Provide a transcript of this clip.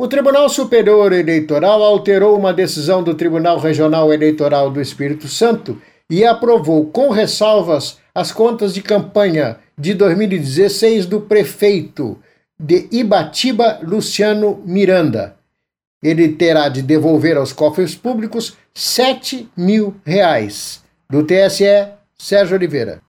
O Tribunal Superior Eleitoral alterou uma decisão do Tribunal Regional Eleitoral do Espírito Santo e aprovou com ressalvas as contas de campanha de 2016 do prefeito de Ibatiba, Luciano Miranda. Ele terá de devolver aos cofres públicos 7 mil reais. Do TSE, Sérgio Oliveira.